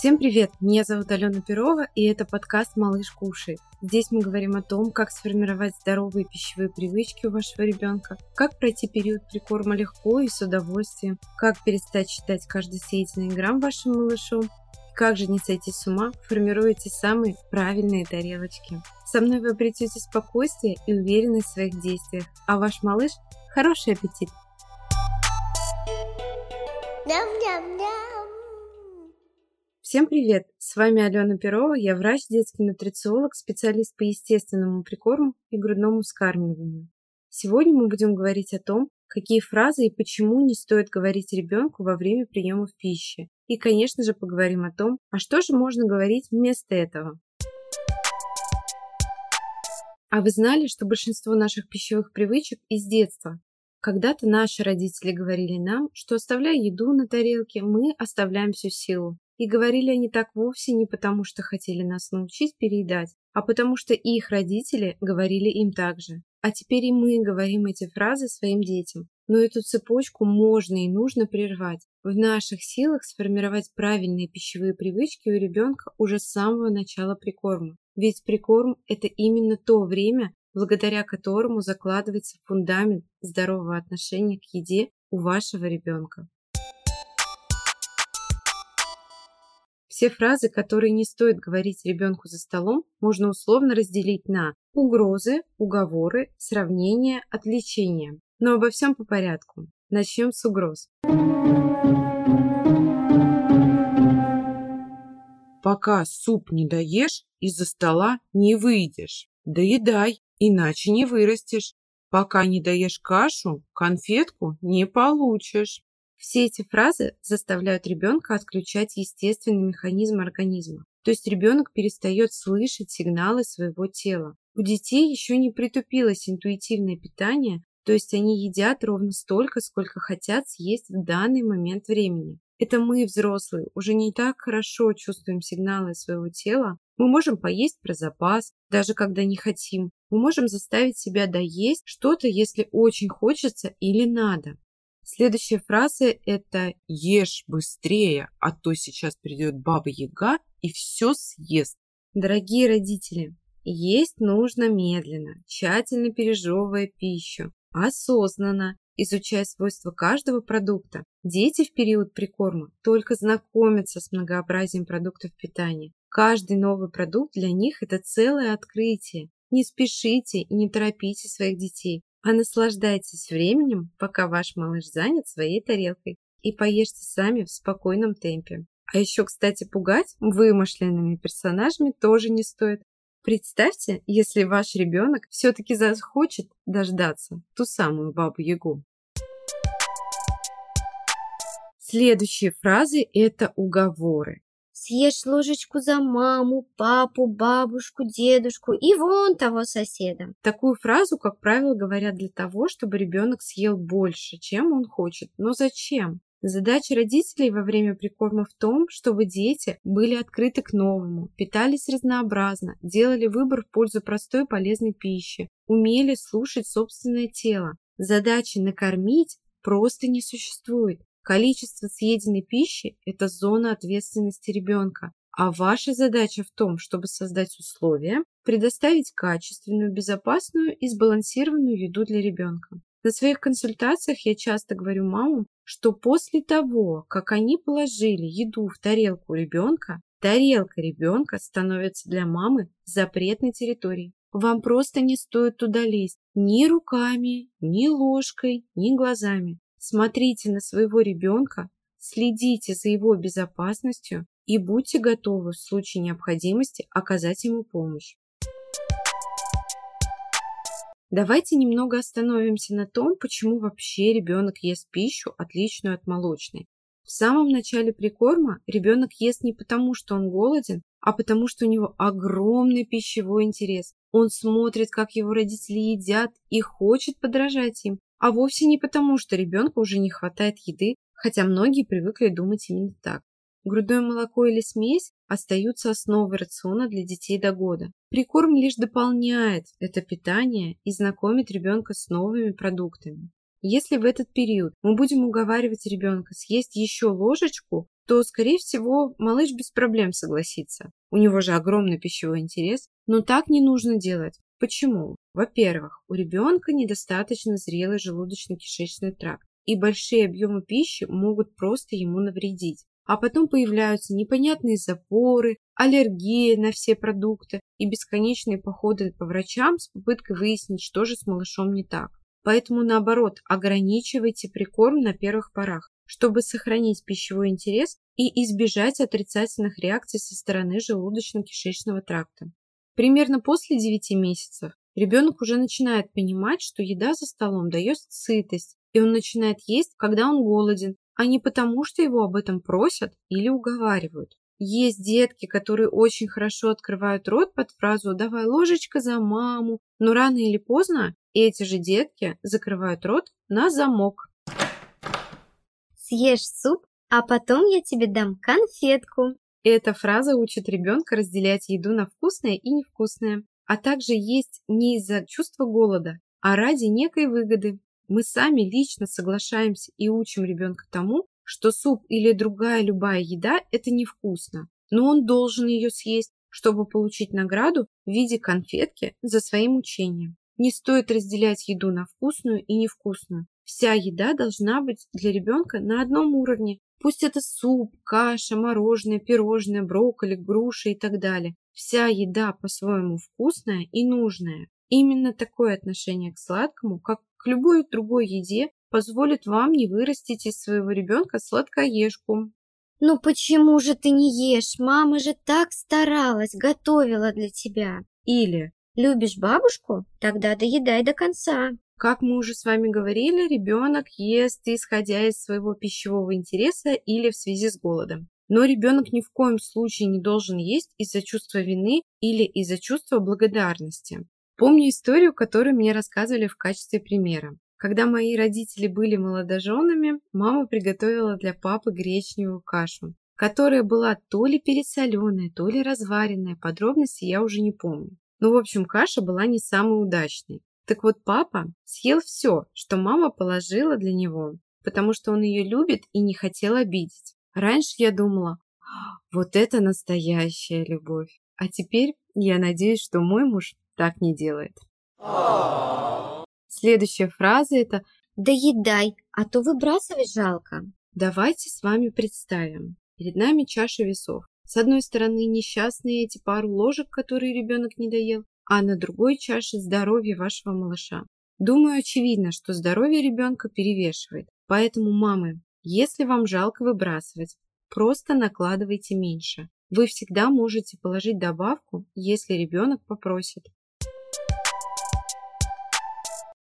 Всем привет! Меня зовут Алена Перова, и это подкаст «Малыш кушает». Здесь мы говорим о том, как сформировать здоровые пищевые привычки у вашего ребенка, как пройти период прикорма легко и с удовольствием, как перестать считать каждый съеденный грамм вашим малышом, как же не сойти с ума, формируете самые правильные тарелочки. Со мной вы обретете спокойствие и уверенность в своих действиях, а ваш малыш – хороший аппетит! Ням-ням-ням! Всем привет! С вами Алена Перова, я врач, детский нутрициолог, специалист по естественному прикорму и грудному вскармливанию. Сегодня мы будем говорить о том, какие фразы и почему не стоит говорить ребенку во время приема пищи. И, конечно же, поговорим о том, а что же можно говорить вместо этого. А вы знали, что большинство наших пищевых привычек из детства? Когда-то наши родители говорили нам, что оставляя еду на тарелке, мы оставляем всю силу. И говорили они так вовсе не потому, что хотели нас научить переедать, а потому что их родители говорили им так же. А теперь и мы говорим эти фразы своим детям. Но эту цепочку можно и нужно прервать. В наших силах сформировать правильные пищевые привычки у ребенка уже с самого начала прикорма. Ведь прикорм – это именно то время, благодаря которому закладывается фундамент здорового отношения к еде у вашего ребенка. Все фразы, которые не стоит говорить ребенку за столом, можно условно разделить на угрозы, уговоры, сравнения, отвлечения. Но обо всем по порядку. Начнем с угроз. Пока суп не доешь, из-за стола не выйдешь. Доедай, иначе не вырастешь. Пока не доешь кашу, конфетку не получишь. Все эти фразы заставляют ребенка отключать естественный механизм организма. То есть ребенок перестает слышать сигналы своего тела. У детей еще не притупилось интуитивное питание, то есть они едят ровно столько, сколько хотят съесть в данный момент времени. Это мы, взрослые, уже не так хорошо чувствуем сигналы своего тела. Мы можем поесть про запас, даже когда не хотим. Мы можем заставить себя доесть что-то, если очень хочется или надо. Следующая фраза – это «Ешь быстрее, а то сейчас придет Баба-Яга и все съест». Дорогие родители, есть нужно медленно, тщательно пережевывая пищу, осознанно, изучая свойства каждого продукта. Дети в период прикорма только знакомятся с многообразием продуктов питания. Каждый новый продукт для них – это целое открытие. Не спешите и не торопите своих детей а наслаждайтесь временем, пока ваш малыш занят своей тарелкой, и поешьте сами в спокойном темпе. А еще, кстати, пугать вымышленными персонажами тоже не стоит. Представьте, если ваш ребенок все-таки захочет дождаться ту самую бабу-ягу. Следующие фразы – это уговоры. Съешь ложечку за маму, папу, бабушку, дедушку и вон того соседа. Такую фразу, как правило, говорят для того, чтобы ребенок съел больше, чем он хочет. Но зачем? Задача родителей во время прикорма в том, чтобы дети были открыты к новому, питались разнообразно, делали выбор в пользу простой полезной пищи, умели слушать собственное тело. Задачи накормить просто не существует. Количество съеденной пищи – это зона ответственности ребенка, а ваша задача в том, чтобы создать условия, предоставить качественную, безопасную и сбалансированную еду для ребенка. На своих консультациях я часто говорю мамам, что после того, как они положили еду в тарелку ребенка, тарелка ребенка становится для мамы запретной территорией. Вам просто не стоит туда лезть ни руками, ни ложкой, ни глазами. Смотрите на своего ребенка, следите за его безопасностью и будьте готовы в случае необходимости оказать ему помощь. Давайте немного остановимся на том, почему вообще ребенок ест пищу, отличную от молочной. В самом начале прикорма ребенок ест не потому, что он голоден, а потому, что у него огромный пищевой интерес. Он смотрит, как его родители едят и хочет подражать им, а вовсе не потому, что ребенку уже не хватает еды, хотя многие привыкли думать именно так. Грудное молоко или смесь остаются основой рациона для детей до года. Прикорм лишь дополняет это питание и знакомит ребенка с новыми продуктами. Если в этот период мы будем уговаривать ребенка съесть еще ложечку, то, скорее всего, малыш без проблем согласится. У него же огромный пищевой интерес. Но так не нужно делать. Почему? Во-первых, у ребенка недостаточно зрелый желудочно-кишечный тракт, и большие объемы пищи могут просто ему навредить. А потом появляются непонятные запоры, аллергия на все продукты и бесконечные походы по врачам с попыткой выяснить, что же с малышом не так. Поэтому, наоборот, ограничивайте прикорм на первых порах, чтобы сохранить пищевой интерес и избежать отрицательных реакций со стороны желудочно-кишечного тракта. Примерно после 9 месяцев ребенок уже начинает понимать, что еда за столом дает сытость, и он начинает есть, когда он голоден, а не потому, что его об этом просят или уговаривают. Есть детки, которые очень хорошо открывают рот под фразу «давай ложечка за маму», но рано или поздно эти же детки закрывают рот на замок. Съешь суп, а потом я тебе дам конфетку. Эта фраза учит ребенка разделять еду на вкусное и невкусное, а также есть не из-за чувства голода, а ради некой выгоды. Мы сами лично соглашаемся и учим ребенка тому, что суп или другая любая еда – это невкусно, но он должен ее съесть, чтобы получить награду в виде конфетки за своим учением. Не стоит разделять еду на вкусную и невкусную. Вся еда должна быть для ребенка на одном уровне, Пусть это суп, каша, мороженое, пирожное, брокколи, груши и так далее. Вся еда по-своему вкусная и нужная. Именно такое отношение к сладкому, как к любой другой еде, позволит вам не вырастить из своего ребенка сладкоежку. Ну почему же ты не ешь? Мама же так старалась, готовила для тебя. Или любишь бабушку? Тогда доедай до конца. Как мы уже с вами говорили, ребенок ест исходя из своего пищевого интереса или в связи с голодом. Но ребенок ни в коем случае не должен есть из-за чувства вины или из-за чувства благодарности. Помню историю, которую мне рассказывали в качестве примера. Когда мои родители были молодоженами, мама приготовила для папы гречневую кашу, которая была то ли пересоленная, то ли разваренная, подробности я уже не помню. Ну, в общем, каша была не самой удачной. Так вот, папа съел все, что мама положила для него, потому что он ее любит и не хотел обидеть. Раньше я думала, вот это настоящая любовь. А теперь я надеюсь, что мой муж так не делает. Следующая фраза это «Доедай, а то выбрасывать жалко». Давайте с вами представим. Перед нами чаша весов. С одной стороны несчастные эти пару ложек, которые ребенок не доел, а на другой чаше здоровье вашего малыша. Думаю, очевидно, что здоровье ребенка перевешивает. Поэтому, мамы, если вам жалко выбрасывать, просто накладывайте меньше. Вы всегда можете положить добавку, если ребенок попросит.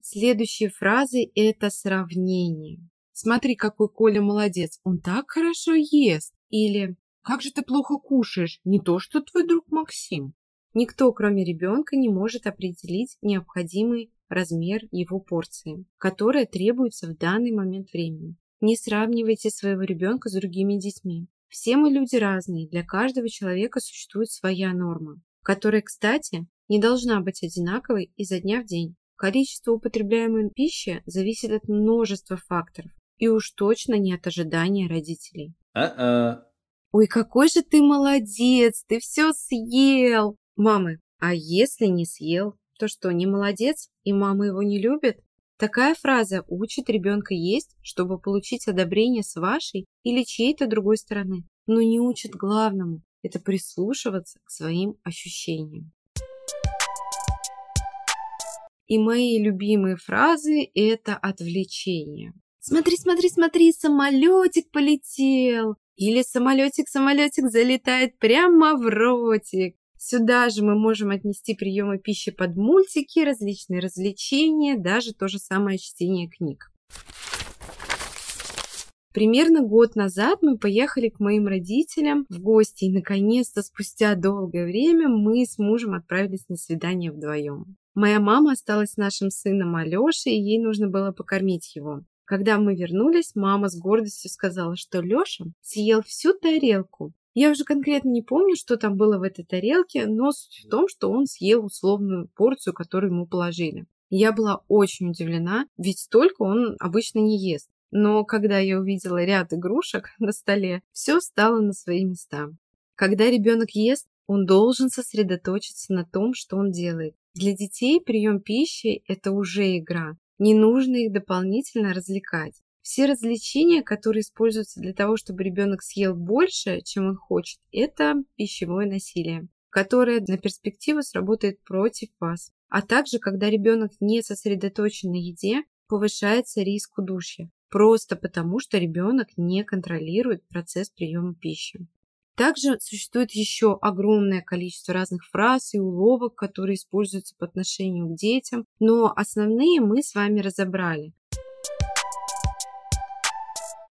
Следующие фразы – это сравнение. Смотри, какой Коля молодец, он так хорошо ест. Или как же ты плохо кушаешь, не то что твой друг Максим. Никто, кроме ребенка, не может определить необходимый размер его порции, которая требуется в данный момент времени. Не сравнивайте своего ребенка с другими детьми. Все мы люди разные, для каждого человека существует своя норма, которая, кстати, не должна быть одинаковой изо дня в день. Количество употребляемой пищи зависит от множества факторов, и уж точно не от ожидания родителей. Uh-uh. Ой, какой же ты молодец, ты все съел. Мамы, а если не съел, то что, не молодец, и мама его не любит? Такая фраза учит ребенка есть, чтобы получить одобрение с вашей или чьей-то другой стороны, но не учит главному – это прислушиваться к своим ощущениям. И мои любимые фразы – это отвлечение. Смотри, смотри, смотри, самолетик полетел. Или самолетик, самолетик залетает прямо в ротик. Сюда же мы можем отнести приемы пищи под мультики, различные развлечения, даже то же самое чтение книг. Примерно год назад мы поехали к моим родителям в гости, и наконец-то спустя долгое время мы с мужем отправились на свидание вдвоем. Моя мама осталась с нашим сыном Алешей, и ей нужно было покормить его. Когда мы вернулись, мама с гордостью сказала, что Леша съел всю тарелку. Я уже конкретно не помню, что там было в этой тарелке, но суть в том, что он съел условную порцию, которую ему положили. Я была очень удивлена, ведь столько он обычно не ест. но когда я увидела ряд игрушек на столе, все стало на свои места. Когда ребенок ест, он должен сосредоточиться на том, что он делает. Для детей прием пищи – это уже игра. Не нужно их дополнительно развлекать. Все развлечения, которые используются для того, чтобы ребенок съел больше, чем он хочет, это пищевое насилие, которое на перспективу сработает против вас. А также, когда ребенок не сосредоточен на еде, повышается риск удушья, просто потому что ребенок не контролирует процесс приема пищи. Также существует еще огромное количество разных фраз и уловок, которые используются по отношению к детям, но основные мы с вами разобрали.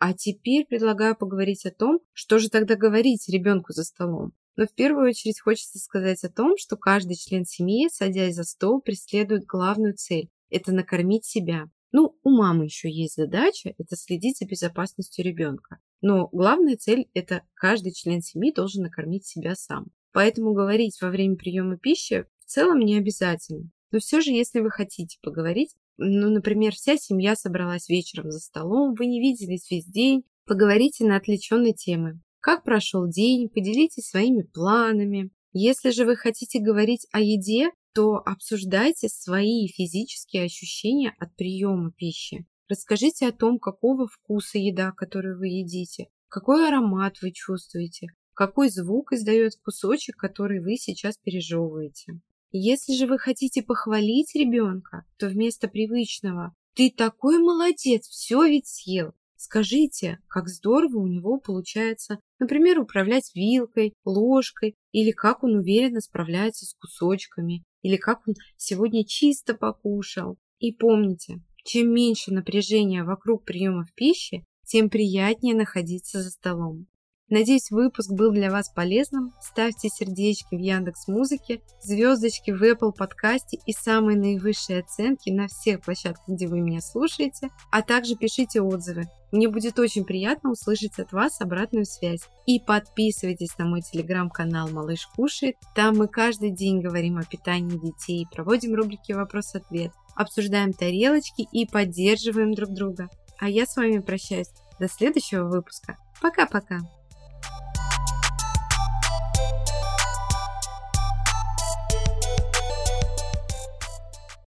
А теперь предлагаю поговорить о том, что же тогда говорить ребенку за столом. Но в первую очередь хочется сказать о том, что каждый член семьи, садясь за стол, преследует главную цель – это накормить себя. Ну, у мамы еще есть задача – это следить за безопасностью ребенка. Но главная цель – это каждый член семьи должен накормить себя сам. Поэтому говорить во время приема пищи в целом не обязательно. Но все же, если вы хотите поговорить, ну, например, вся семья собралась вечером за столом, вы не виделись весь день, поговорите на отвлеченные темы. Как прошел день, поделитесь своими планами. Если же вы хотите говорить о еде, то обсуждайте свои физические ощущения от приема пищи. Расскажите о том, какого вкуса еда, которую вы едите, какой аромат вы чувствуете, какой звук издает кусочек, который вы сейчас пережевываете. Если же вы хотите похвалить ребенка, то вместо привычного «ты такой молодец, все ведь съел», скажите, как здорово у него получается, например, управлять вилкой, ложкой, или как он уверенно справляется с кусочками, или как он сегодня чисто покушал. И помните, чем меньше напряжения вокруг приемов пищи, тем приятнее находиться за столом. Надеюсь, выпуск был для вас полезным. Ставьте сердечки в Яндекс Музыке, звездочки в Apple подкасте и самые наивысшие оценки на всех площадках, где вы меня слушаете, а также пишите отзывы. Мне будет очень приятно услышать от вас обратную связь. И подписывайтесь на мой телеграм-канал «Малыш кушает». Там мы каждый день говорим о питании детей, проводим рубрики «Вопрос-ответ», обсуждаем тарелочки и поддерживаем друг друга. А я с вами прощаюсь. До следующего выпуска. Пока-пока.